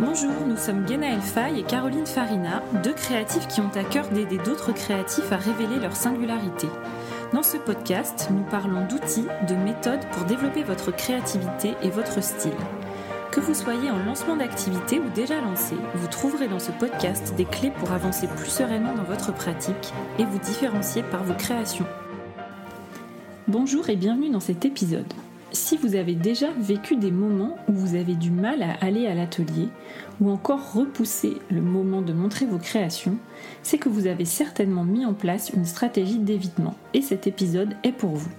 Bonjour, nous sommes Genaël Fay et Caroline Farina, deux créatifs qui ont à cœur d'aider d'autres créatifs à révéler leur singularité. Dans ce podcast, nous parlons d'outils, de méthodes pour développer votre créativité et votre style. Que vous soyez en lancement d'activité ou déjà lancé, vous trouverez dans ce podcast des clés pour avancer plus sereinement dans votre pratique et vous différencier par vos créations. Bonjour et bienvenue dans cet épisode. Si vous avez déjà vécu des moments où vous avez du mal à aller à l'atelier ou encore repousser le moment de montrer vos créations, c'est que vous avez certainement mis en place une stratégie d'évitement et cet épisode est pour vous.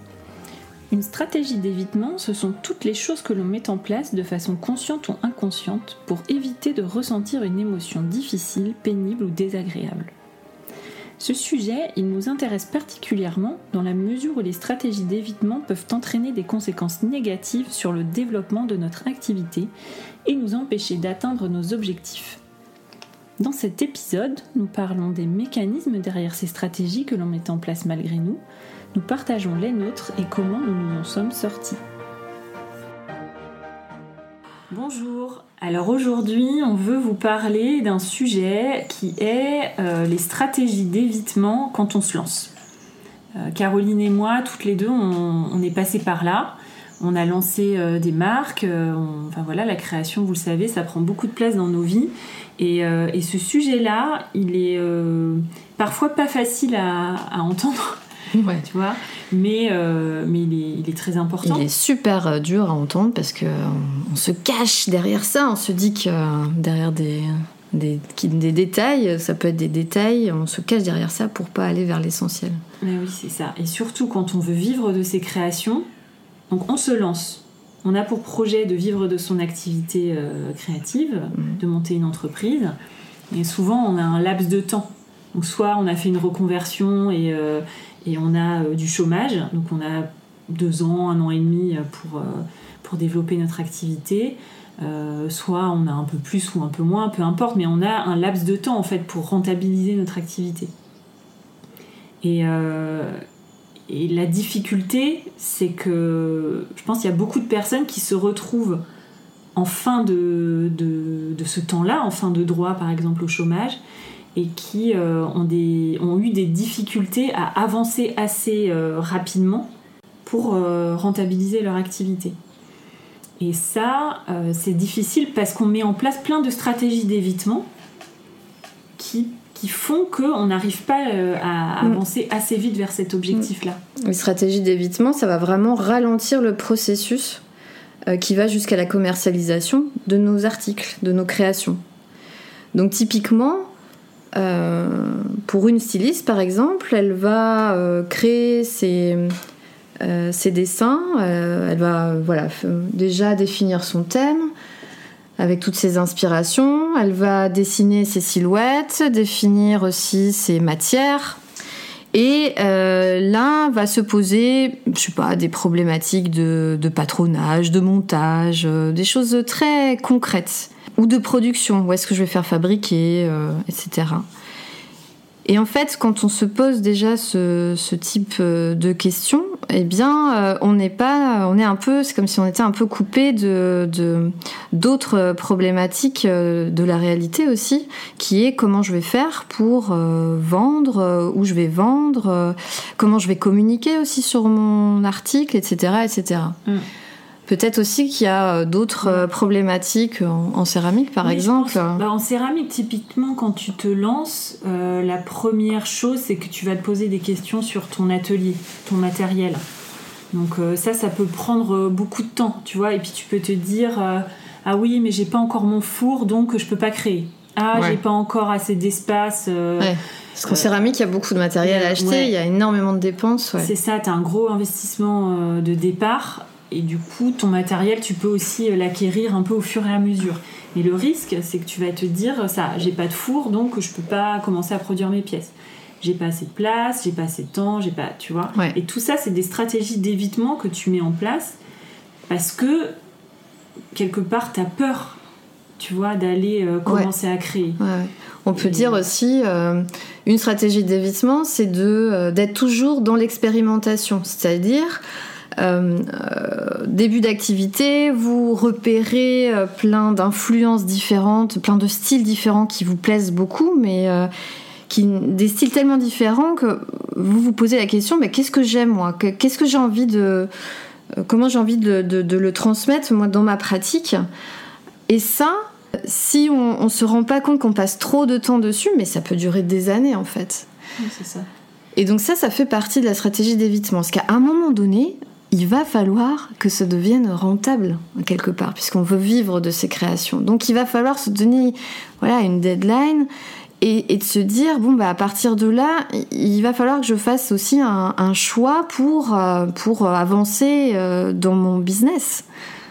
Une stratégie d'évitement, ce sont toutes les choses que l'on met en place de façon consciente ou inconsciente pour éviter de ressentir une émotion difficile, pénible ou désagréable. Ce sujet, il nous intéresse particulièrement dans la mesure où les stratégies d'évitement peuvent entraîner des conséquences négatives sur le développement de notre activité et nous empêcher d'atteindre nos objectifs. Dans cet épisode, nous parlons des mécanismes derrière ces stratégies que l'on met en place malgré nous, nous partageons les nôtres et comment nous nous en sommes sortis. Bonjour, alors aujourd'hui on veut vous parler d'un sujet qui est euh, les stratégies d'évitement quand on se lance. Euh, Caroline et moi, toutes les deux, on, est passé par là. On a lancé euh, des marques, enfin voilà, la création, vous le savez, ça prend beaucoup de place dans nos vies. Et, ce sujet-là, il est parfois pas facile à entendre Ouais. Tu vois mais, euh, mais il est, très important. Il est super euh, dur à entendre parce qu'on on se cache derrière ça. On se dit que euh, derrière des, des, des, détails, ça peut être des détails, on se cache derrière ça pour pas aller vers l'essentiel. Mais oui, c'est ça. Et surtout quand on veut vivre de ses créations, donc on se lance. On a pour projet de vivre de son activité créative, mm. de monter une entreprise. Et souvent, on a un laps de temps. Donc, soit on a fait une reconversion et, et on a euh, du chômage, donc on a deux ans, un an et demi pour, euh, pour développer notre activité. Euh, soit on a un peu plus ou un peu moins, peu importe, mais on a un laps de temps en fait pour rentabiliser notre activité. Et, et la difficulté, c'est que je pense qu'il y a beaucoup de personnes qui se retrouvent en fin de, de, de ce temps-là, en fin de droit par exemple au chômage, et qui euh, ont, des, ont, eu des difficultés à avancer assez euh, rapidement pour euh, rentabiliser leur activité. Et ça, c'est difficile parce qu'on met en place plein de stratégies d'évitement qui, qui font qu'on n'arrive pas à mm. avancer assez vite vers cet objectif-là. Les stratégies d'évitement, ça va vraiment ralentir le processus qui va jusqu'à la commercialisation de nos articles, de nos créations. Donc typiquement, euh, pour une styliste, par exemple, elle va euh, créer ses, euh, dessins, elle va voilà, déjà définir son thème avec toutes ses inspirations, elle va dessiner ses silhouettes, définir aussi ses matières. Et là va se poser, je sais pas, des problématiques de patronage, de montage, des choses très concrètes ou de production, où est-ce que je vais faire fabriquer, euh, etc. Et en fait, quand on se pose déjà ce, type euh, de questions, eh bien, euh, on n'est pas, on est un peu, c'est comme si on était un peu coupé de d'autres problématiques de la réalité aussi, qui est comment je vais faire pour vendre, où je vais vendre, comment je vais communiquer aussi sur mon article, etc., etc. Peut-être aussi qu'il y a euh, d'autres euh, problématiques en, céramique, par exemple. Bah, en céramique, typiquement, quand tu te lances, euh, la première chose, c'est que tu vas te poser des questions sur ton atelier, ton matériel. Donc ça, ça peut prendre beaucoup de temps, tu vois. Et puis tu peux te dire, ah oui, mais j'ai pas encore mon four, donc je peux pas créer. Ah, j'ai pas encore assez d'espace. Parce qu'en céramique, il y a beaucoup de matériel à acheter, il y a énormément de dépenses. C'est ça, tu as un gros investissement de départ et du coup, ton matériel, tu peux aussi euh, l'acquérir un peu au fur et à mesure. Et le risque, c'est que tu vas te dire, ça, j'ai pas de four, donc je peux pas commencer à produire mes pièces. J'ai pas assez de place, j'ai pas assez de temps, j'ai pas, tu vois. Et tout ça, c'est des stratégies d'évitement que tu mets en place parce que quelque part, tu as peur, tu vois, d'aller euh, commencer à créer. On peut dire aussi, euh, une stratégie d'évitement, c'est de d'être toujours dans l'expérimentation, c'est-à-dire euh, début d'activité, vous repérez plein d'influences différentes, plein de styles différents qui vous plaisent beaucoup, mais qui, des styles tellement différents que vous vous posez la question, mais qu'est-ce que j'aime moi? Qu'est-ce que j'ai envie de... Comment j'ai envie de, de, le transmettre moi dans ma pratique? Et ça, si on, on se rend pas compte qu'on passe trop de temps dessus, mais ça peut durer des années en fait. c'est ça. Et donc ça, ça fait partie de la stratégie d'évitement. Parce qu'à un moment donné, il va falloir que ça devienne rentable quelque part, puisqu'on veut vivre de ces créations. Donc il va falloir se donner voilà, une deadline et, de se dire, bon, bah, à partir de là, il va falloir que je fasse aussi un, choix pour, euh, pour avancer euh, dans mon business.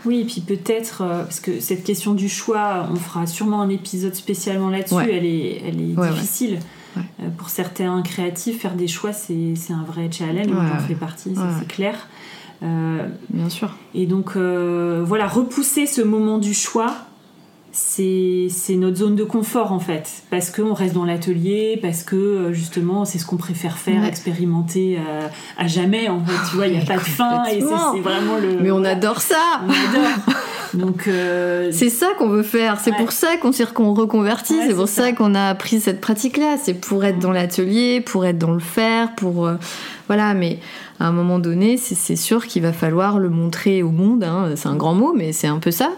Oui, et puis peut-être, euh, parce que cette question du choix, on fera sûrement un épisode spécialement là-dessus, elle est, elle est difficile. Euh, pour certains créatifs, faire des choix, c'est un vrai challenge, on en fait partie, c'est clair. Euh, Bien sûr. Et donc, voilà, repousser ce moment du choix, c'est notre zone de confort en fait. Parce qu'on reste dans l'atelier parce que justement c'est ce qu'on préfère faire expérimenter à jamais en fait. Tu vois il n'y a pas de fin et c'est vraiment le mais on adore ça. On adore donc euh, c'est ça qu'on veut faire. C'est pour ça qu'on s'est reconverti. c'est pour ça, qu'on a appris cette pratique-là. C'est pour être dans l'atelier, pour être dans le faire, pour euh, voilà. Mais à un moment donné, c'est sûr qu'il va falloir le montrer au monde. Hein. C'est un grand mot, mais c'est un peu ça.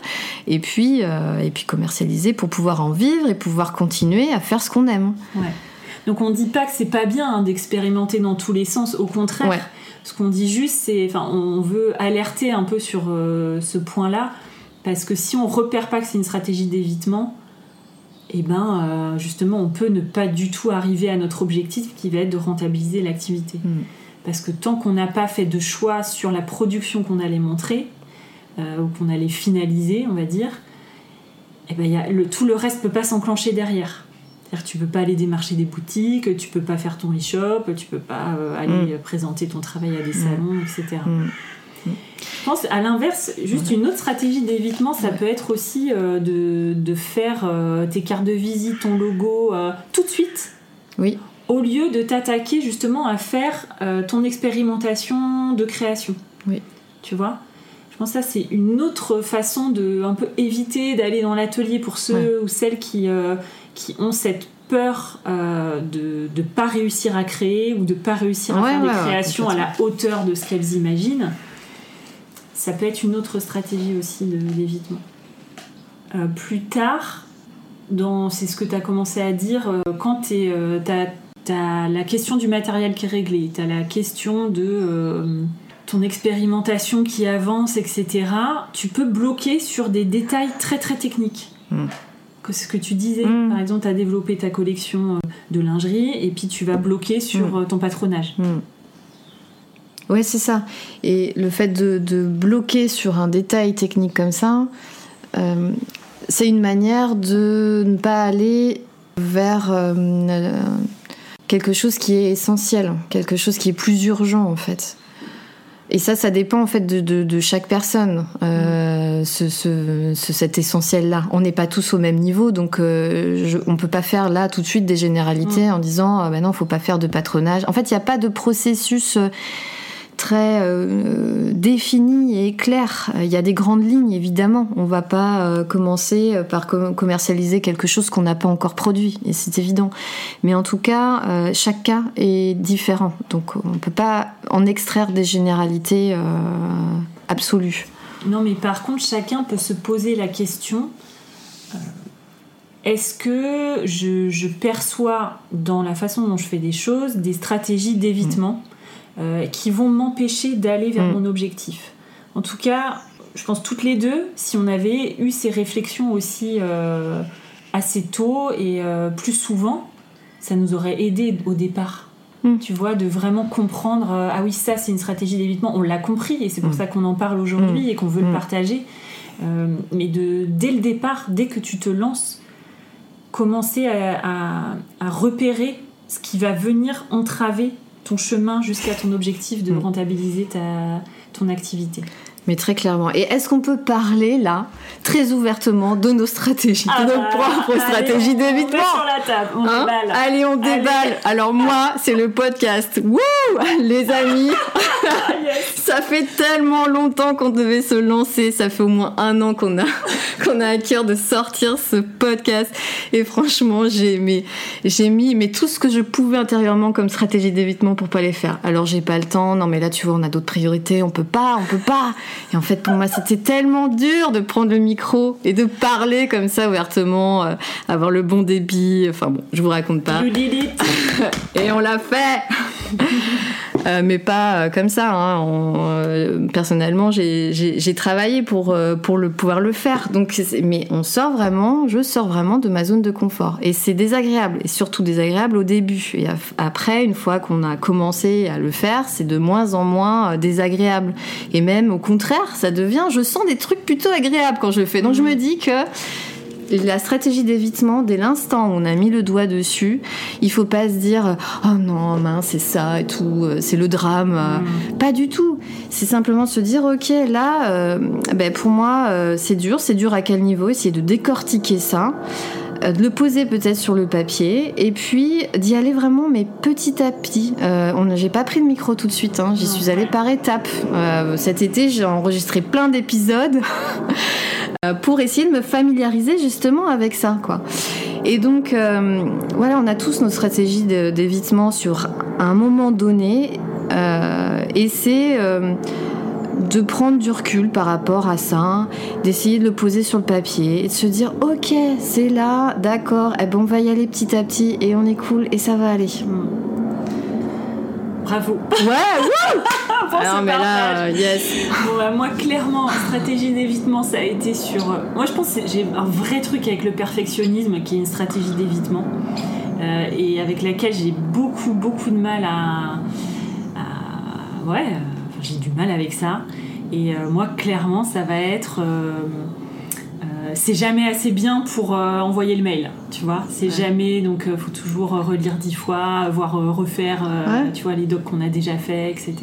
Et puis euh, et puis commercialiser pour pouvoir en vivre et pouvoir continuer à faire ce qu'on aime. Donc on dit pas que c'est pas bien hein, d'expérimenter dans tous les sens. Au contraire. Ce qu'on dit juste, c'est, enfin, on veut alerter un peu sur ce point-là parce que si on repère pas que c'est une stratégie d'évitement, et eh ben euh, justement on peut ne pas du tout arriver à notre objectif qui va être de rentabiliser l'activité. Mm. Parce que tant qu'on n'a pas fait de choix sur la production qu'on allait montrer, euh, ou qu'on allait finaliser, on va dire, et eh ben y a le, tout le reste peut pas s'enclencher derrière. C'est-à-dire tu peux pas aller démarcher des boutiques, tu peux pas faire ton e-shop, tu peux pas euh, aller mm. présenter ton travail à des mm. salons, etc. Je pense à l'inverse, juste une autre stratégie d'évitement, ça peut être aussi euh, de, faire euh, tes cartes de visite, ton logo euh, tout de suite. Oui. Au lieu de t'attaquer justement à faire ton expérimentation de création. Oui. Tu vois? Je pense que ça, c'est une autre façon de un peu éviter d'aller dans l'atelier pour ceux ou celles qui, qui ont cette peur de ne pas réussir à créer ou de ne pas réussir à faire des créations à la hauteur de ce qu'elles imaginent ça peut être une autre stratégie aussi d'évitement. Euh, plus tard, c'est ce que tu as commencé à dire, euh, quand tu euh, as, la question du matériel qui est réglée, tu as la question de ton expérimentation qui avance, etc., tu peux bloquer sur des détails très très techniques. Mm. Que ce que tu disais, mm. par exemple, tu as développé ta collection de lingerie et puis tu vas bloquer sur mm. ton patronage. Oui, c'est ça. Et le fait de, bloquer sur un détail technique comme ça, euh, c'est une manière de ne pas aller vers euh, quelque chose qui est essentiel, quelque chose qui est plus urgent en fait. Et ça, ça dépend en fait de, chaque personne, euh, ce, cet essentiel-là. On n'est pas tous au même niveau, donc je, on peut pas faire là tout de suite des généralités en disant ah ben non, faut pas faire de patronage. En fait, il n'y a pas de processus très euh, défini et clair. Il y a des grandes lignes, évidemment. On va pas euh, commencer par commercialiser quelque chose qu'on n'a pas encore produit, et c'est évident. Mais en tout cas, euh, chaque cas est différent. Donc on ne peut pas en extraire des généralités absolues. Non, mais par contre, chacun peut se poser la question est-ce que je, perçois dans la façon dont je fais des choses des stratégies d'évitement? Euh, qui vont m'empêcher d'aller vers mm. mon objectif. En tout cas, je pense toutes les deux, si on avait eu ces réflexions aussi euh, assez tôt et euh, plus souvent, ça nous aurait aidé au départ. Mm. Tu vois, de vraiment comprendre, ah oui, ça c'est une stratégie d'évitement, on l'a compris et c'est pour mm. ça qu'on en parle aujourd'hui et qu'on veut le partager. mais de, dès le départ, dès que tu te lances, commencer à repérer ce qui va venir entraver ton chemin jusqu'à ton objectif de mm. rentabiliser ta, ton activité. Mais très clairement. Et est-ce qu'on peut parler là, très ouvertement, de nos stratégies, de ah nos bah, propres stratégies d'évitement On sur la table, on hein déballe. Allez, on déballe. Alors moi, c'est le podcast. Wouh, les amis. ça fait tellement longtemps qu'on devait se lancer. Ça fait au moins un an qu'on a, qu'on a à cœur de sortir ce podcast. Et franchement, j'ai mis, j'ai mis mais tout ce que je pouvais intérieurement comme stratégie d'évitement pour pas les faire. Alors j'ai pas le temps. Non, mais là, tu vois, on a d'autres priorités. On peut pas, on peut pas. Et en fait, pour moi, c'était tellement dur de prendre le micro et de parler comme ça ouvertement, euh, avoir le bon débit. Enfin bon, je vous raconte pas. et on l'a fait. Euh, mais pas euh, comme ça. Hein. Euh, personnellement, j'ai travaillé pour, pour le, pouvoir le faire. Donc, mais on sort vraiment, je sors vraiment de ma zone de confort. Et c'est désagréable, et surtout désagréable au début. Et après, une fois qu'on a commencé à le faire, c'est de moins en moins désagréable. Et même au contraire, ça devient, je sens des trucs plutôt agréables quand je le fais. Donc, je me dis que la stratégie d'évitement, dès l'instant où on a mis le doigt dessus, il faut pas se dire oh non mince c'est ça et tout, euh, c'est le drame. Mm. Pas du tout. C'est simplement se dire ok là, euh, ben pour moi euh, c'est dur, c'est dur à quel niveau, essayer de décortiquer ça de le poser peut-être sur le papier et puis d'y aller vraiment mais petit à petit. Euh, j'ai pas pris le micro tout de suite, hein, j'y suis allée par étapes. cet été j'ai enregistré plein d'épisodes Euh, pour essayer de me familiariser justement avec ça, quoi. Et donc, euh, voilà, on a tous nos stratégies d'évitement sur un moment donné, euh, et c'est de prendre du recul par rapport à ça, d'essayer de le poser sur le papier et de se dire ok c'est là, d'accord, eh ben on va y aller petit à petit et on est cool et ça va aller. Bravo. Ouais, Alors, mais là, yes. Bah, moi, clairement, stratégie d'évitement, ça a été sur. Euh, moi, je pense que j'ai un vrai truc avec le perfectionnisme, qui est une stratégie d'évitement, euh, et avec laquelle j'ai beaucoup, beaucoup de mal à. ouais, j'ai du mal avec ça. Et euh, moi, clairement, ça va être c'est jamais assez bien pour euh, envoyer le mail, tu vois. C'est jamais, donc il euh, faut toujours relire dix fois, voire refaire, euh, tu vois, les docs qu'on a déjà fait, etc.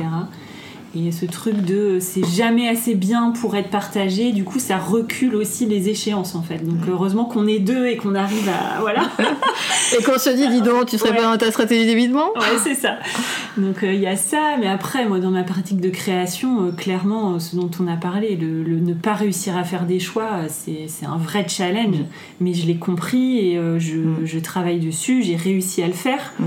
Et ce truc de c'est jamais assez bien pour être partagé, du coup ça recule aussi les échéances en fait. Donc heureusement qu'on est deux et qu'on arrive à. Voilà. et qu'on se dit, dis donc, tu serais pas dans ta stratégie d'évitement Ouais, c'est ça. Donc il y a ça, mais après, moi dans ma pratique de création, clairement, ce dont on a parlé, le, ne pas réussir à faire des choix, c'est un vrai challenge. Mm. Mais je l'ai compris et je, mm. je, travaille dessus, j'ai réussi à le faire. Mm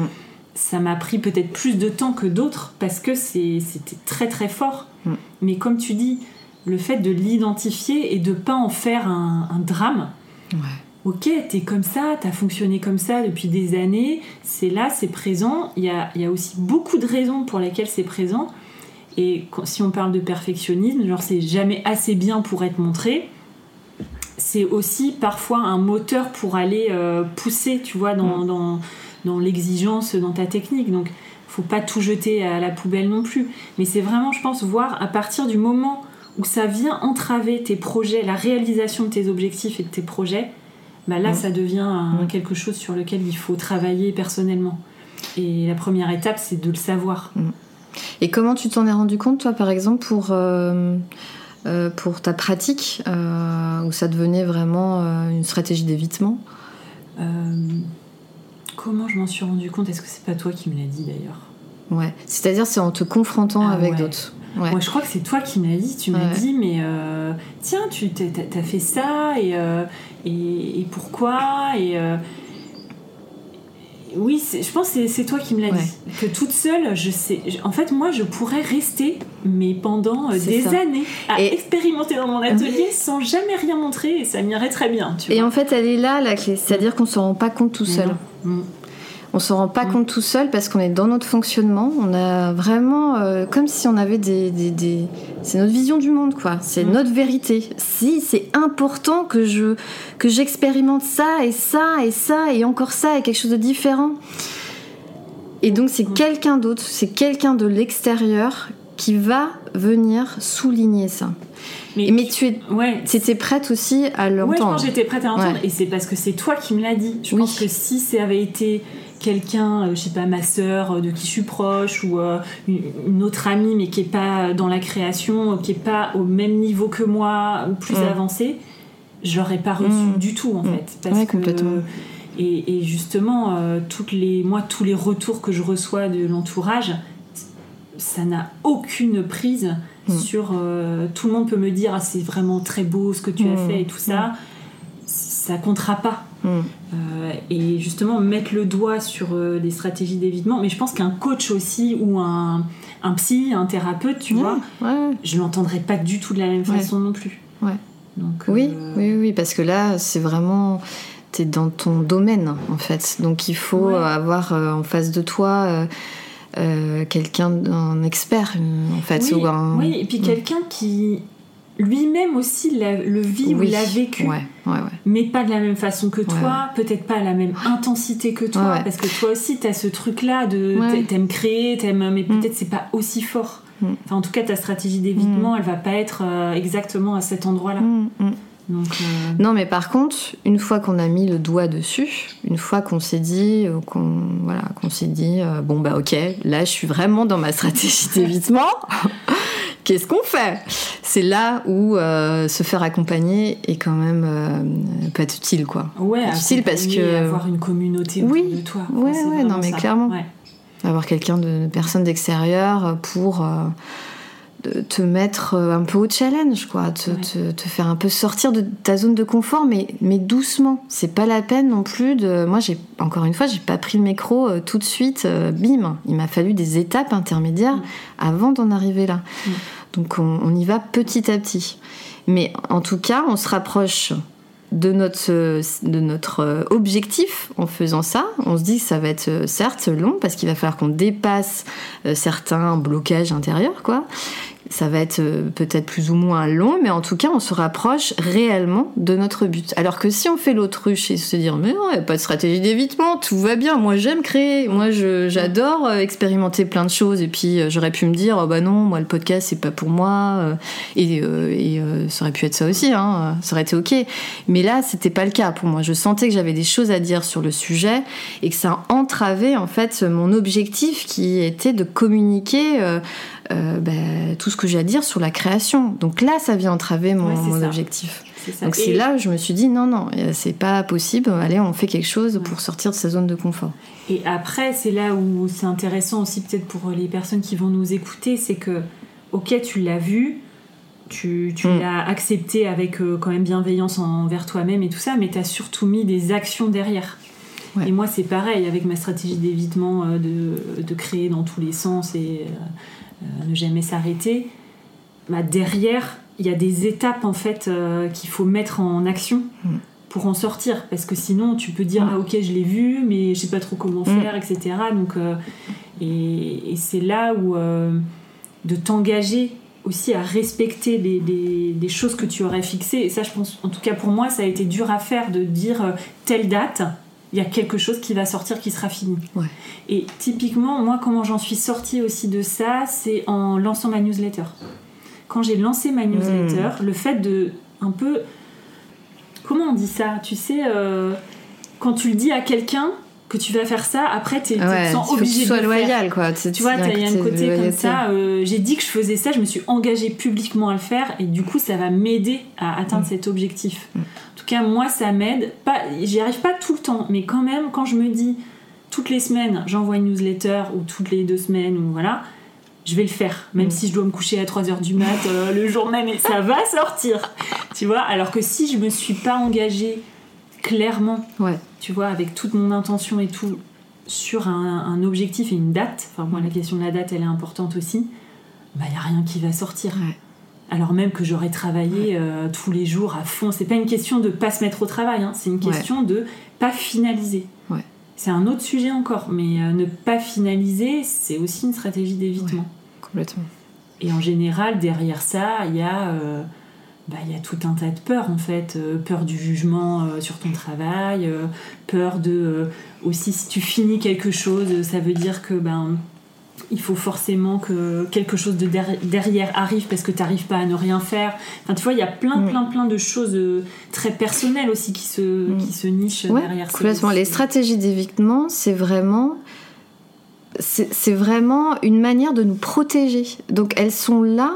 ça m'a pris peut-être plus de temps que d'autres parce que c'était très très fort. Mm. Mais comme tu dis, le fait de l'identifier et de pas en faire un, drame. Ouais. Ok, t'es comme ça, t'as fonctionné comme ça depuis des années, c'est là, c'est présent. Il y a, y a, aussi beaucoup de raisons pour lesquelles c'est présent. Et si on parle de perfectionnisme, genre c'est jamais assez bien pour être montré, c'est aussi parfois un moteur pour aller euh, pousser, tu vois, dans, mm. dans dans l'exigence, dans ta technique. Donc, faut pas tout jeter à la poubelle non plus. Mais c'est vraiment, je pense, voir à partir du moment où ça vient entraver tes projets, la réalisation de tes objectifs et de tes projets, bah là, ça devient quelque chose sur lequel il faut travailler personnellement. Et la première étape, c'est de le savoir. Et comment tu t'en es rendu compte, toi, par exemple, pour, euh, euh, pour ta pratique, euh, où ça devenait vraiment une stratégie d'évitement? Comment je m'en suis rendu compte? Est-ce que c'est pas toi qui me l'as dit d'ailleurs? Ouais, c'est-à-dire c'est en te confrontant ah avec d'autres. Moi, je crois que c'est toi qui m'as dit. Tu m'as dit, mais euh, tiens, tu as, fait ça et, euh, et, pourquoi et euh, oui, je pense que c'est toi qui me l'as dit. Que toute seule, je sais. En fait, moi, je pourrais rester, mais pendant des années, à expérimenter dans mon atelier sans jamais rien montrer et ça m'irait très bien. et en fait, elle est là, la clé. C'est-à-dire qu'on ne s'en rend pas compte tout seul. On s'en rend pas mm. compte tout seul parce qu'on est dans notre fonctionnement. On a vraiment euh, comme si on avait des, des, c'est notre vision du monde quoi. C'est mm. notre vérité. Si c'est important que je que j'expérimente ça et ça et ça et encore ça et quelque chose de différent. Et donc c'est quelqu'un d'autre, c'est quelqu'un de l'extérieur qui va venir souligner ça. Mais, tu es, ouais. étais prête aussi à l'entendre. Ouais, je pense j'étais prête à l'entendre. Et c'est parce que c'est toi qui me l'as dit. Je pense que si ça avait été quelqu'un, euh, je sais pas, ma sœur euh, de qui je suis proche ou euh, une autre amie mais qui est pas dans la création, qui est pas au même niveau que moi ou plus avancé, avancée, je l'aurais pas reçu mm. du tout en mm. fait. Parce que, complètement. Et, justement, toutes les, moi, tous les retours que je reçois de l'entourage, ça n'a aucune prise Mm. sur. euh, tout le monde peut me dire ah, c'est vraiment très beau ce que tu as fait et tout ça. Ça comptera pas. Euh, et justement, mettre le doigt sur euh, des stratégies d'évitement. Mais je pense qu'un coach aussi, ou un, un psy, un thérapeute, tu vois, ouais. je l'entendrai pas du tout de la même Ouais. façon non plus. Ouais. Donc, Oui, euh, oui, oui, parce que là, c'est vraiment. T'es dans ton domaine, en fait. Donc, il faut avoir en face de toi quelqu'un, un expert, en fait. Oui, ou un... oui, et puis Mm. quelqu'un qui lui-même aussi l'a- le vit ou l'a vécu, Ouais, ouais, ouais. mais pas de la même façon que toi, peut-être pas à la même intensité que toi, parce que toi aussi, tu as ce truc-là de t'aimes créer, t'aimes, mais Mm. peut-être c'est pas aussi fort. Mm. Enfin, en tout cas, ta stratégie d'évitement, elle va pas être euh, exactement à cet endroit-là. Mm, mm. Donc, euh, Non, mais par contre, une fois qu'on a mis le doigt dessus, une fois qu'on s'est dit, euh, qu'on voilà, qu'on s'est dit, euh, bon bah ok, là je suis vraiment dans ma stratégie d'évitement. Qu'est-ce qu'on fait? C'est là où euh, se faire accompagner est quand même euh, pas utile, quoi. ouais, difficile parce que- avoir une communauté Oui. autour de toi. Ouais, ouais, non, mais ça. clairement. Ouais. Avoir quelqu'un de personne d'extérieur pour euh, de te mettre euh, un peu au challenge, quoi, te, Ouais. te- te faire un peu sortir de ta zone de confort, mais, mais doucement. C'est pas la peine non plus de. Moi, j'ai encore une fois, j'ai pas pris le micro euh, tout de suite, euh, bim. Il m'a fallu des étapes intermédiaires Mm. avant d'en arriver là. Mm. Donc on, on y va petit à petit. Mais en tout cas, on se rapproche de notre, de notre objectif en faisant ça. On se dit que ça va être certes long parce qu'il va falloir qu'on dépasse certains blocages intérieurs, quoi. Ça va être euh, peut-être plus ou moins long, mais en tout cas, on se rapproche réellement de notre but. Alors que si on fait l'autruche et se dire, mais non, il n'y a pas de stratégie d'évitement, tout va bien, moi j'aime créer, moi j'adore euh, expérimenter plein de choses, et puis euh, j'aurais pu me dire, oh bah non, moi le podcast c'est pas pour moi, et, et, ça aurait pu être ça aussi, hein, ça aurait été ok. Mais là, c'était pas le cas pour moi. Je sentais que j'avais des choses à dire sur le sujet et que ça entravait en fait mon objectif qui était de communiquer euh, bah, tout ce que j'ai à dire sur la création. Donc là, ça vient entraver mon, Ouais, mon objectif. Donc c'est là où je me suis dit non, non, euh, c'est pas possible. Allez, on fait quelque chose Ouais. pour sortir de sa zone de confort. Et après, c'est là où c'est intéressant aussi peut-être pour les personnes qui vont nous écouter, c'est que, ok, tu l'as vu, tu, tu Mm. l'as accepté avec euh, quand même bienveillance envers toi-même et tout ça, mais tu as surtout mis des actions derrière. Ouais. Et moi, c'est pareil avec ma stratégie d'évitement euh, de, de créer dans tous les sens et ne jamais s'arrêter. Bah, derrière, il y a des étapes en fait euh, qu'il faut mettre en action Mm. pour en sortir parce que sinon tu peux dire Mm. ah ok je l'ai vu mais je sais pas trop comment Mm. faire etc donc euh, et, et c'est là où euh, de t'engager aussi à respecter les, les- les choses que tu aurais fixées et ça je pense en tout cas pour moi ça a été dur à faire de dire euh, telle date il y a quelque chose qui va sortir qui sera fini. Ouais. et typiquement moi comment j'en suis sortie aussi de ça c'est en lançant ma newsletter. Quand j'ai lancé ma newsletter le fait de un peu comment on dit ça tu sais euh, quand tu le dis à quelqu'un que tu vas faire ça après tu Ouais, te sens obligé de sois le faire loyal, quoi. tu vois, il y a un côté comme ça. euh, j'ai dit que je faisais ça, je me suis engagée publiquement à le faire, et du coup, ça va m'aider à atteindre Mm. cet objectif. En tout cas, moi, ça m'aide. Pas, j'y arrive pas tout le temps, mais quand même, quand je me dis toutes les semaines, j'envoie une newsletter ou toutes les deux semaines ou voilà. Je vais le faire, même Mm. si je dois me coucher à 3h du mat euh, le jour même et ça va sortir. Tu vois, alors que si je me suis pas engagée clairement Ouais. Tu vois, avec toute mon intention et tout, sur un, un objectif et une date, enfin moi la question de la date elle est importante aussi, bah il n'y a rien qui va sortir. Ouais. Alors même que j'aurais travaillé euh, tous les jours à fond, c'est pas une question de pas se mettre au travail, hein, c'est une Ouais. question de pas finaliser. Ouais. C'est un autre sujet encore, mais euh, ne pas finaliser, c'est aussi une stratégie d'évitement. Complètement. Et en général, derrière ça, il y a, euh, bah, il y a tout un tas de peurs en fait. Euh, peur du jugement euh, sur ton travail, euh, peur de. aussi, si tu finis quelque chose, ça veut dire que ben. Il faut forcément que quelque chose de der- derrière arrive parce que tu n'arrives pas à ne rien faire. Enfin, tu vois, il y a plein, plein, plein de choses très personnelles aussi qui se, qui se nichent Ouais, derrière complètement. Les stratégies d'évitement, c'est vraiment, c'est vraiment une manière de nous protéger. Donc elles sont là.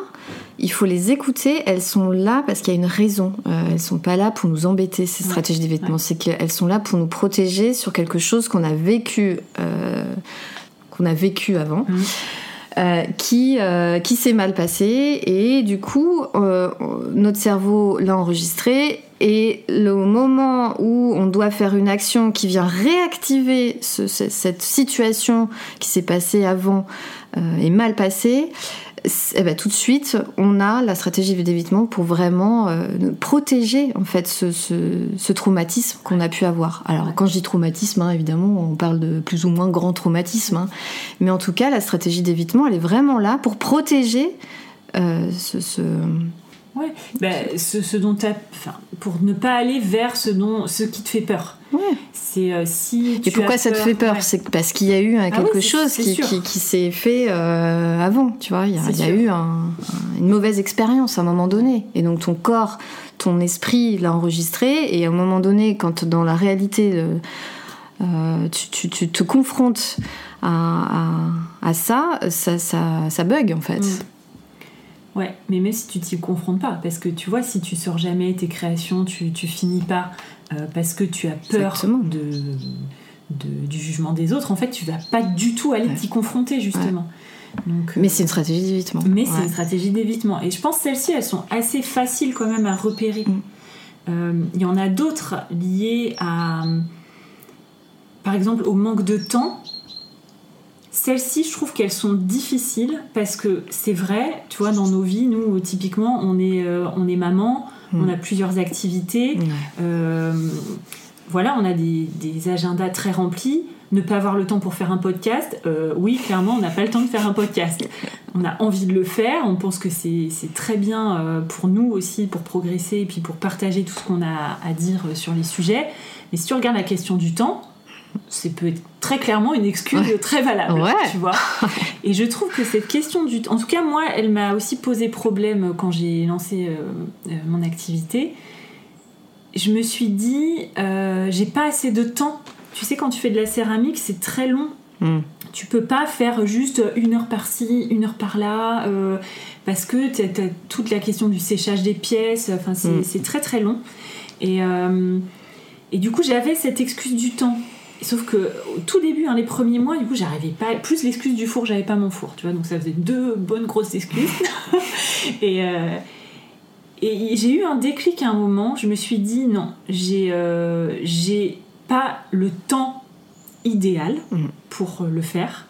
Il faut les écouter. Elles sont là parce qu'il y a une raison. Euh, elles sont pas là pour nous embêter. Ces Ouais, stratégies d'évitement, ouais. c'est qu'elles sont là pour nous protéger sur quelque chose qu'on a vécu, euh, qu'on a vécu avant. Mhm. qui, qui s'est mal passé et du coup notre cerveau l'a enregistré et le moment où on doit faire une action qui vient réactiver cette situation qui s'est passée avant et mal passée, eh ben, tout de suite, on a la stratégie d'évitement pour vraiment euh, protéger en fait ce, traumatisme qu'on a pu avoir. Alors quand je dis traumatisme, hein, évidemment, on parle de plus ou moins grand traumatisme, hein. mais en tout cas, la stratégie d'évitement, elle est vraiment là pour protéger euh, ce, Ouais, ben, ce, dont enfin, pour ne pas aller vers ce, dont, ce qui te fait peur. Ouais. C'est euh, si. Et pourquoi ça te fait peur? C'est parce qu'il y a eu ah quelque chose qui, qui, s'est fait euh, avant, tu vois? Il y a, eu une mauvaise expérience à un moment donné. Et donc ton corps, ton esprit l'a enregistré. Et à un moment donné, quand dans la réalité, euh, tu, tu, te confrontes à, à, ça, ça, ça, ça, bug en fait. Mm. Ouais, mais même si tu t'y confrontes pas, parce que tu vois, si tu sors jamais tes créations, tu, tu finis pas euh, parce que tu as peur de, du jugement des autres, en fait, tu vas pas du tout aller t'y confronter, justement. Donc, mais c'est une stratégie d'évitement. Mais c'est une stratégie d'évitement. Et je pense que celles-ci, elles sont assez faciles quand même à repérer. Mm. Euh, il y en a d'autres liées à, par exemple, au manque de temps celles-ci, je trouve qu'elles sont difficiles parce que c'est vrai, tu vois, dans nos vies, nous, typiquement, on est, euh, on est maman, on a plusieurs activités. Euh, voilà, on a des, agendas très remplis. Ne pas avoir le temps pour faire un podcast, euh, oui, clairement, on n'a pas le temps de faire un podcast. On a envie de le faire, on pense que c'est très bien pour nous aussi, pour progresser et puis pour partager tout ce qu'on a à dire sur les sujets. Mais si tu regardes la question du temps, c'est peut être très clairement une excuse très valable, tu vois. Et je trouve que cette question du en tout cas moi, elle m'a aussi posé problème quand j'ai lancé euh, euh, mon activité. Je me suis dit, euh, j'ai pas assez de temps. Tu sais, quand tu fais de la céramique, c'est très long. Hmm. Tu peux pas faire juste une heure par-ci, une heure par-là, parce que tu as, toute la question du séchage des pièces. Enfin, c'est hmm. très très long. Et, et du coup, j'avais cette excuse du temps. Sauf que au tout début, hein, les premiers mois, du coup, j'arrivais pas. Plus l'excuse du four, j'avais pas mon four, tu vois. Donc ça faisait deux bonnes grosses excuses. et euh, et j'ai eu un déclic à un moment. Je me suis dit non, j'ai euh, j'ai pas le temps idéal mmh. pour le faire.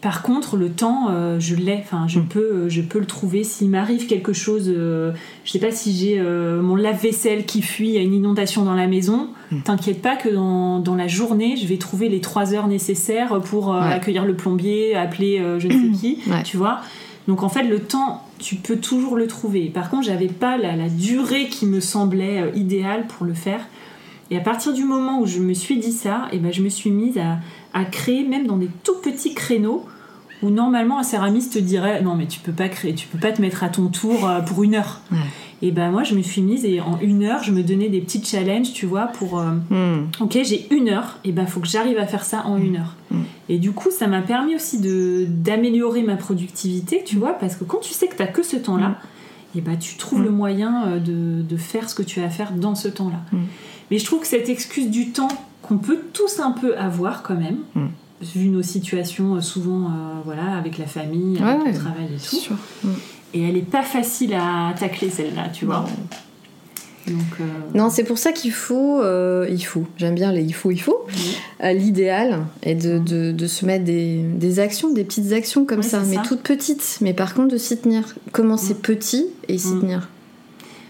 Par contre, le temps, euh, je l'ai. Enfin, je, mm. peux, euh, je peux le trouver. S'il m'arrive quelque chose, euh, je sais pas si j'ai mon lave-vaisselle qui fuit, il y a une inondation dans la maison, mm. t'inquiète pas que dans, la journée, je vais trouver les trois heures nécessaires pour accueillir le plombier, appeler je ne sais qui, tu vois. Donc en fait, le temps, tu peux toujours le trouver. Par contre, j'avais pas la, durée qui me semblait idéale pour le faire. Et à partir du moment où je me suis dit ça, et eh ben, je me suis mise à, à créer, même dans des tout petits créneaux, où normalement un céramiste te dirait non mais tu peux pas créer, tu peux pas te mettre à ton tour euh, pour une heure. Et ben moi je me suis mise et en une heure je me donnais des petits challenges, tu vois, pour euh, hmm. ok j'ai une heure, et ben faut que j'arrive à faire ça en une heure. Hmm. Et du coup ça m'a permis aussi de d'améliorer ma productivité, tu vois, parce que quand tu sais que tu que ce temps-là, hmm. et ben tu trouves le moyen euh, de, de, faire ce que tu as à faire dans ce temps-là. Mais je trouve que cette excuse du temps qu'on peut tous un peu avoir quand même vu nos situations euh, souvent euh, voilà, avec la famille, avec le travail et tout. Mm. Et elle n'est pas facile à tacler celle-là, tu vois. Donc, euh, Non, c'est pour ça qu'il faut, il faut, j'aime bien les il faut, il faut. L'idéal est de, de, de, se mettre des, des, actions, des petites actions comme ça, mais toutes petites. Mais par contre, de s'y tenir. Commencer mm. petit et s'y mm. tenir.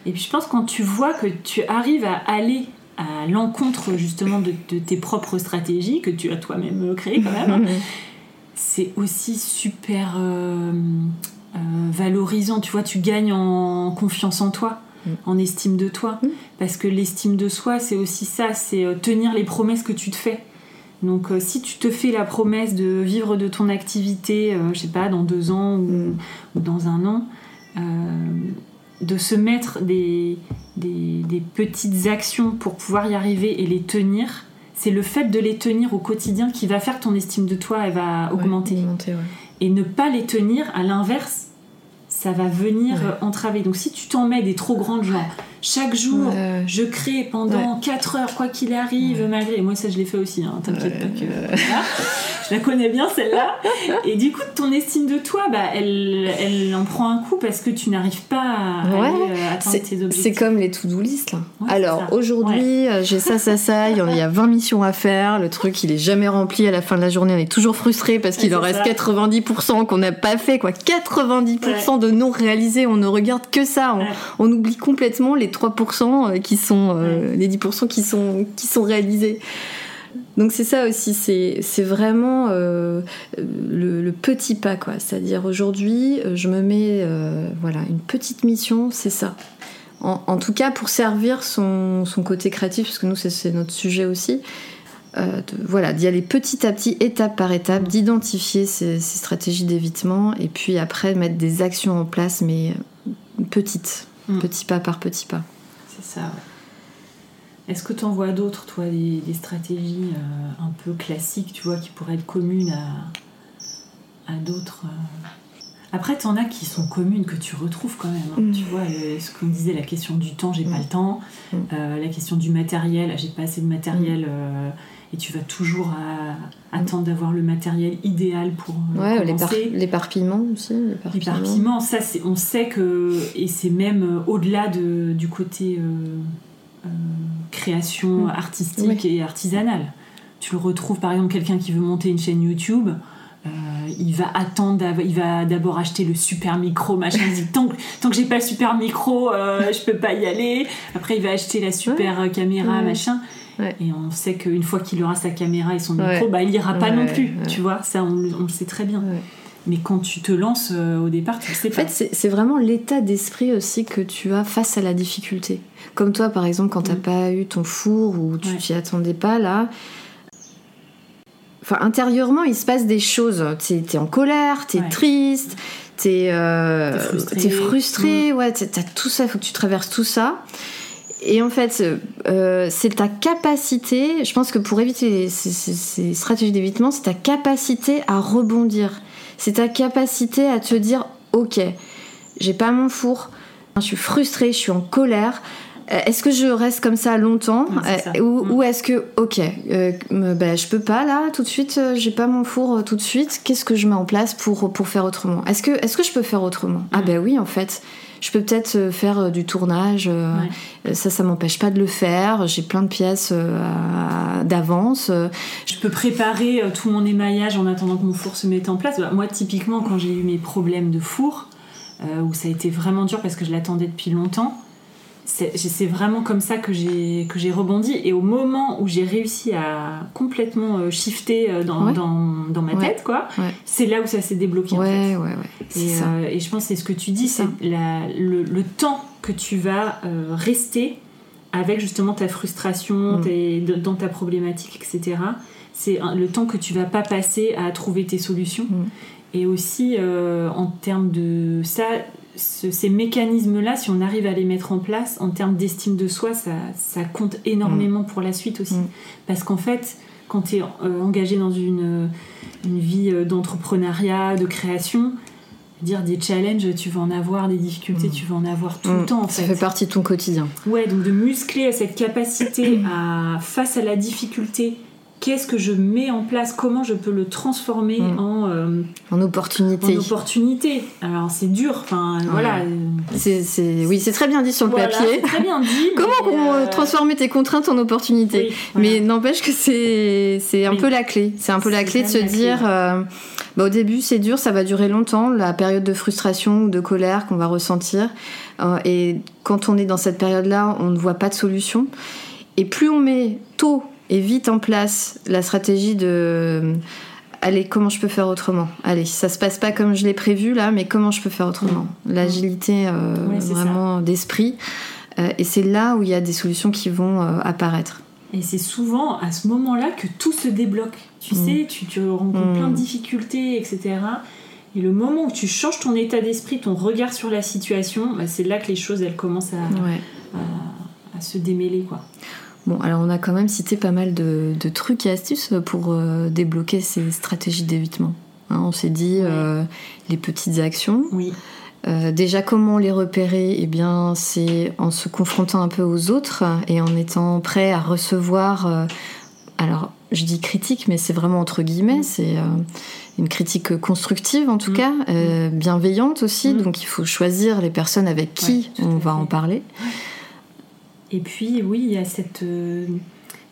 Et puis je pense quand tu vois que tu arrives à aller à l'encontre justement de, tes propres stratégies que tu as toi-même créées quand même, c'est aussi super euh, euh, valorisant. Tu vois, tu gagnes en confiance en toi, mm. en estime de toi. Mm. Parce que l'estime de soi, c'est aussi ça, c'est euh, tenir les promesses que tu te fais. Donc si tu te fais la promesse de vivre de ton activité, je sais pas, dans deux ans ou, mm. ou dans un an, de se mettre des, des, petites actions pour pouvoir y arriver et les tenir, c'est le fait de les tenir au quotidien qui va faire que ton estime de toi elle va augmenter. Et ne pas les tenir, à l'inverse, ça va venir entraver. Donc si tu t'en mets des trop grandes genre chaque jour je crée pendant 4 heures quoi qu'il arrive malgré moi ça je l'ai fait aussi hein, t'inquiète pas que je la connais bien celle-là. Et du coup, ton estime de toi, bah, elle, elle en prend un coup parce que tu n'arrives pas à, Ouais, aller, euh, atteindre tes objectifs. C'est comme les to-do list. Là. Ouais, Alors aujourd'hui, euh, j'ai ça, ça, ça. Il y a 20 missions à faire. Le truc, il est jamais rempli à la fin de la journée. On est toujours frustré parce qu'il Ouais, en reste ça. 90% qu'on n'a pas fait. Quoi. 90% de non réalisés. On ne regarde que ça. On, Ouais. on oublie complètement les 3% qui sont, euh, les 10% qui sont, qui sont réalisés. Donc c'est ça aussi, c'est vraiment euh, le, le petit pas quoi. C'est-à-dire aujourd'hui, euh, je me mets euh, voilà une petite mission, c'est ça. En, en tout cas pour servir son, son côté créatif, parce que nous c'est- notre sujet aussi. euh, de- voilà, d'y aller petit à petit, étape par étape, d'identifier ces, ces stratégies d'évitement, et puis après mettre des actions en place, mais euh, petites, Mm. petit pas par petit pas. C'est ça, ouais. Est-ce que tu en vois d'autres, toi, des, des stratégies euh, un peu classiques, tu vois, qui pourraient être communes à, à d'autres euh? Après, t'en as qui sont communes, que tu retrouves quand même. hein. Mm. Tu vois, euh, ce qu'on disait, la question du temps, j'ai pas Mm. le temps. Euh, la question du matériel, j'ai pas assez de matériel. euh, et tu vas toujours à- attendre d'avoir le matériel idéal pour euh, Ouais, l'éparpillement aussi. l'éparpillement. Ça, c'est, on sait que, et c'est même euh, au-delà de, du côté euh, euh, création Mm. artistique et artisanale. Tu le retrouves par exemple quelqu'un qui veut monter une chaîne YouTube. euh, il va attendre, il va d'abord acheter le super micro, machin. Il dit tant que, tant que j'ai pas le super micro, euh, je peux pas y aller. Après, il va acheter la super caméra, Ouais. machin. Ouais. Et on sait qu'une fois qu'il aura sa caméra et son Ouais. micro, bah, il ira pas Ouais, non plus. ouais. Tu vois, ça, on, on le sait très bien. Ouais. Mais quand tu te lances euh, au départ, tu le sais En pas. fait, c'est vraiment l'état d'esprit aussi que tu as face à la difficulté. Comme toi, par exemple, quand t'as Mm. pas eu ton four ou tu Ouais. t'y attendais pas, là. Enfin, intérieurement, il se passe des choses. T'es es en colère, t'es Ouais. triste, t'es euh, frustré. t'es frustré, ouais, t'as t'as tout ça, il faut que tu traverses tout ça. Et en fait, euh, c'est ta capacité, je pense que pour éviter les- ces, stratégies d'évitement, c'est ta capacité à rebondir. C'est ta capacité à te dire, ok, j'ai pas mon four, je suis frustrée, je suis en colère. Euh, Est-ce que je reste comme ça longtemps. Euh, ou, Mm. ou est-ce que, ok, euh, ben, je peux pas là tout de suite, j'ai pas mon four tout de suite, qu'est-ce que je mets en place pour, pour faire autrement? Est-ce que, est que je peux faire autrement? Ah ben oui, en fait, je peux peut-être euh, faire euh, du tournage, euh, Ouais. ça, ça m'empêche pas de le faire, j'ai plein de pièces d'avance. Je peux préparer tout mon émaillage en attendant que mon four se mette en place. Bah, moi, typiquement, quand j'ai eu mes problèmes de four, euh, où ça a été vraiment dur parce que je l'attendais depuis longtemps, c'est vraiment comme ça que j'ai que j'ai rebondi. Et au moment où j'ai réussi à complètement euh, shifter euh, dans, Ouais. dans, dans ma Ouais. tête, quoi, Ouais. c'est là où ça s'est débloqué. en fait. Et, euh, et je pense que c'est ce que tu dis, C'est le, le temps que tu vas euh, rester avec justement ta frustration, Mm. tes- dans ta problématique, etc. C'est le temps que tu vas pas passer à trouver tes solutions. Mm. Et aussi, euh, en termes de ça, ce- ces mécanismes-là, si on arrive à les mettre en place, en termes d'estime de soi, ça, ça compte énormément pour la suite aussi. Mm. Parce qu'en fait, quand tu es engagé dans une, une vie euh, d'entrepreneuriat, de création, dire des challenges, tu vas en avoir, des difficultés, Mm. tu vas en avoir tout Mm, le temps en ça fait. fait partie de ton quotidien. Ouais, donc de muscler cette capacité à, face à la difficulté, qu'est-ce que je mets en place, comment je peux le transformer Mm. en, euh, En en opportunité. opportunité. Alors c'est dur, enfin voilà. C'est, c'est- Oui, c'est très bien dit sur le voilà, papier. c'est très bien dit. Comment euh, transformer tes contraintes en opportunités oui, voilà. Mais n'empêche que c'est, c'est un Oui. peu la clé. C'est un peu la clé de se dire euh, bah, au début c'est dur, ça va durer longtemps, la période de frustration ou de colère qu'on va ressentir. Et quand on est dans cette période-là, on ne voit pas de solution. Et plus on met tôt et vite en place la stratégie de allez, comment je peux faire autrement? Allez, ça se passe pas comme je l'ai prévu là, mais comment je peux faire autrement? L'agilité euh, vraiment d'esprit. Euh, et c'est là où il y a des solutions qui vont euh, apparaître. Et c'est souvent à ce moment-là que tout se débloque. Tu Mm. sais, tu, tu rencontres Mm. plein de difficultés, etc. Et le moment où tu changes ton état d'esprit, ton regard sur la situation, bah, c'est là que les choses elles commencent à, Ouais. à- à se démêler. Quoi. Bon, alors on a quand même cité pas mal de, de trucs et astuces pour euh, débloquer ces stratégies d'évitement. Hein, on s'est dit euh, les petites actions. Oui, Euh, déjà, comment les repérer? Eh bien, c'est en se confrontant un peu aux autres et en étant prêt à recevoir, euh, alors je dis critique, mais c'est vraiment entre guillemets, c'est euh, une critique constructive en tout cas, euh, bienveillante aussi, donc il faut choisir les personnes avec qui Ouais, on va en parler. Et puis, oui, il y a cette, euh,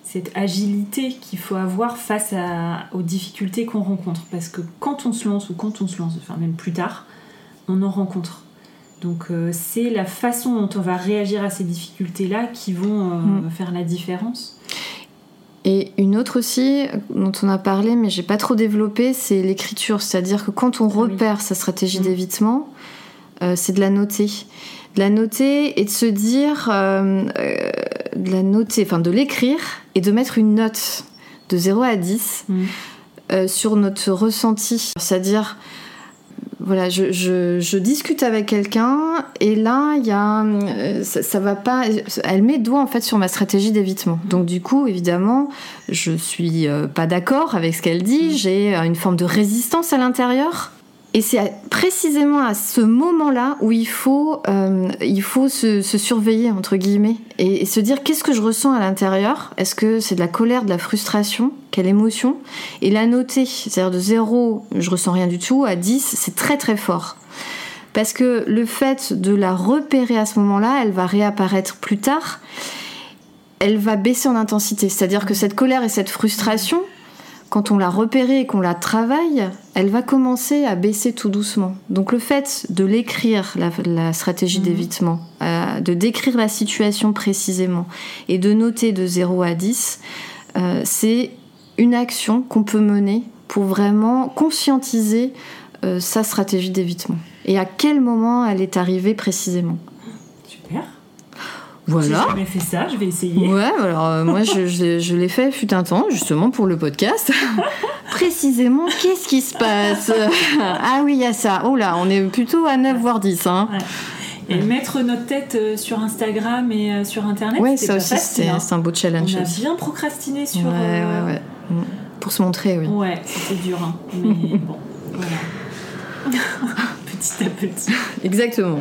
cette agilité qu'il faut avoir face à- aux difficultés qu'on rencontre. Parce que quand on se lance, ou quand on se lance, enfin même plus tard, on en rencontre. Donc, euh, c'est la façon dont on va réagir à ces difficultés-là qui vont euh, Mm. faire la différence. Et une autre aussi, dont on a parlé, mais j'ai pas trop développé, c'est l'écriture. C'est-à-dire que quand on Ah oui. repère sa stratégie Mm. d'évitement, euh, c'est de la noter. De la noter et de se dire, euh, euh, de la noter, enfin de l'écrire et de mettre une note de 0 à 10 Mm. euh, sur notre ressenti. C'est-à-dire, voilà, je, je- je discute avec quelqu'un et là, il y a, ça, ça va pas. Elle met le doigt en fait sur ma stratégie d'évitement. Donc du coup, évidemment, je suis pas d'accord avec ce qu'elle dit. J'ai euh, une forme de résistance à l'intérieur. Et c'est précisément à ce moment-là où il faut, euh, il se, surveiller, entre guillemets, et, et se dire qu'est-ce que je ressens à l'intérieur? Est-ce que c'est de la colère, de la frustration? Quelle émotion? Et la noter, c'est-à-dire de 0, je ressens rien du tout, à 10, c'est très très fort. Parce que le fait de la repérer à ce moment-là, elle va réapparaître plus tard, elle va baisser en intensité. C'est-à-dire que cette colère et cette frustration, quand on l'a repérée et qu'on la travaille, elle va commencer à baisser tout doucement. Donc le fait de l'écrire, la, la stratégie Mhm. d'évitement, euh, de décrire la situation précisément et de noter de 0 à 10, euh, c'est une action qu'on peut mener pour vraiment conscientiser euh, sa stratégie d'évitement. Et à quel moment elle est arrivée précisément. Super. Voilà. J'ai jamais fait ça, je vais essayer. Ouais, alors euh, moi je, je- je l'ai fait fut un temps, justement pour le podcast. Précisément, qu'est-ce qui se passe? Ah oui, il y a ça. Oh là, on est plutôt à 9 voire 10. Hein. Et mettre notre tête euh, sur Instagram et euh, sur Internet, Ouais, c'est ça pas aussi, hein. c'est un beau On challenge a aussi. bien procrastiné sur. Ouais, euh, ouais, ouais. Mm. Pour se montrer, oui. Ouais, c'était dur, hein. mais bon, voilà. petit à petit. Exactement.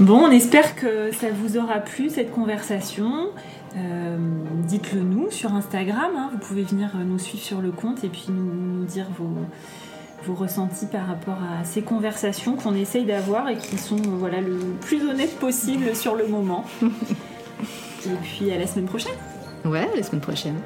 Bon, on espère que ça vous aura plu cette conversation. Euh, Dites-le nous sur Instagram. hein. Vous pouvez venir euh, nous suivre sur le compte et puis nous, nous dire vos, vos ressentis par rapport à ces conversations qu'on essaye d'avoir et qui sont euh, voilà, le plus honnêtes possible sur le moment. et puis à la semaine prochaine. Ouais, la semaine prochaine.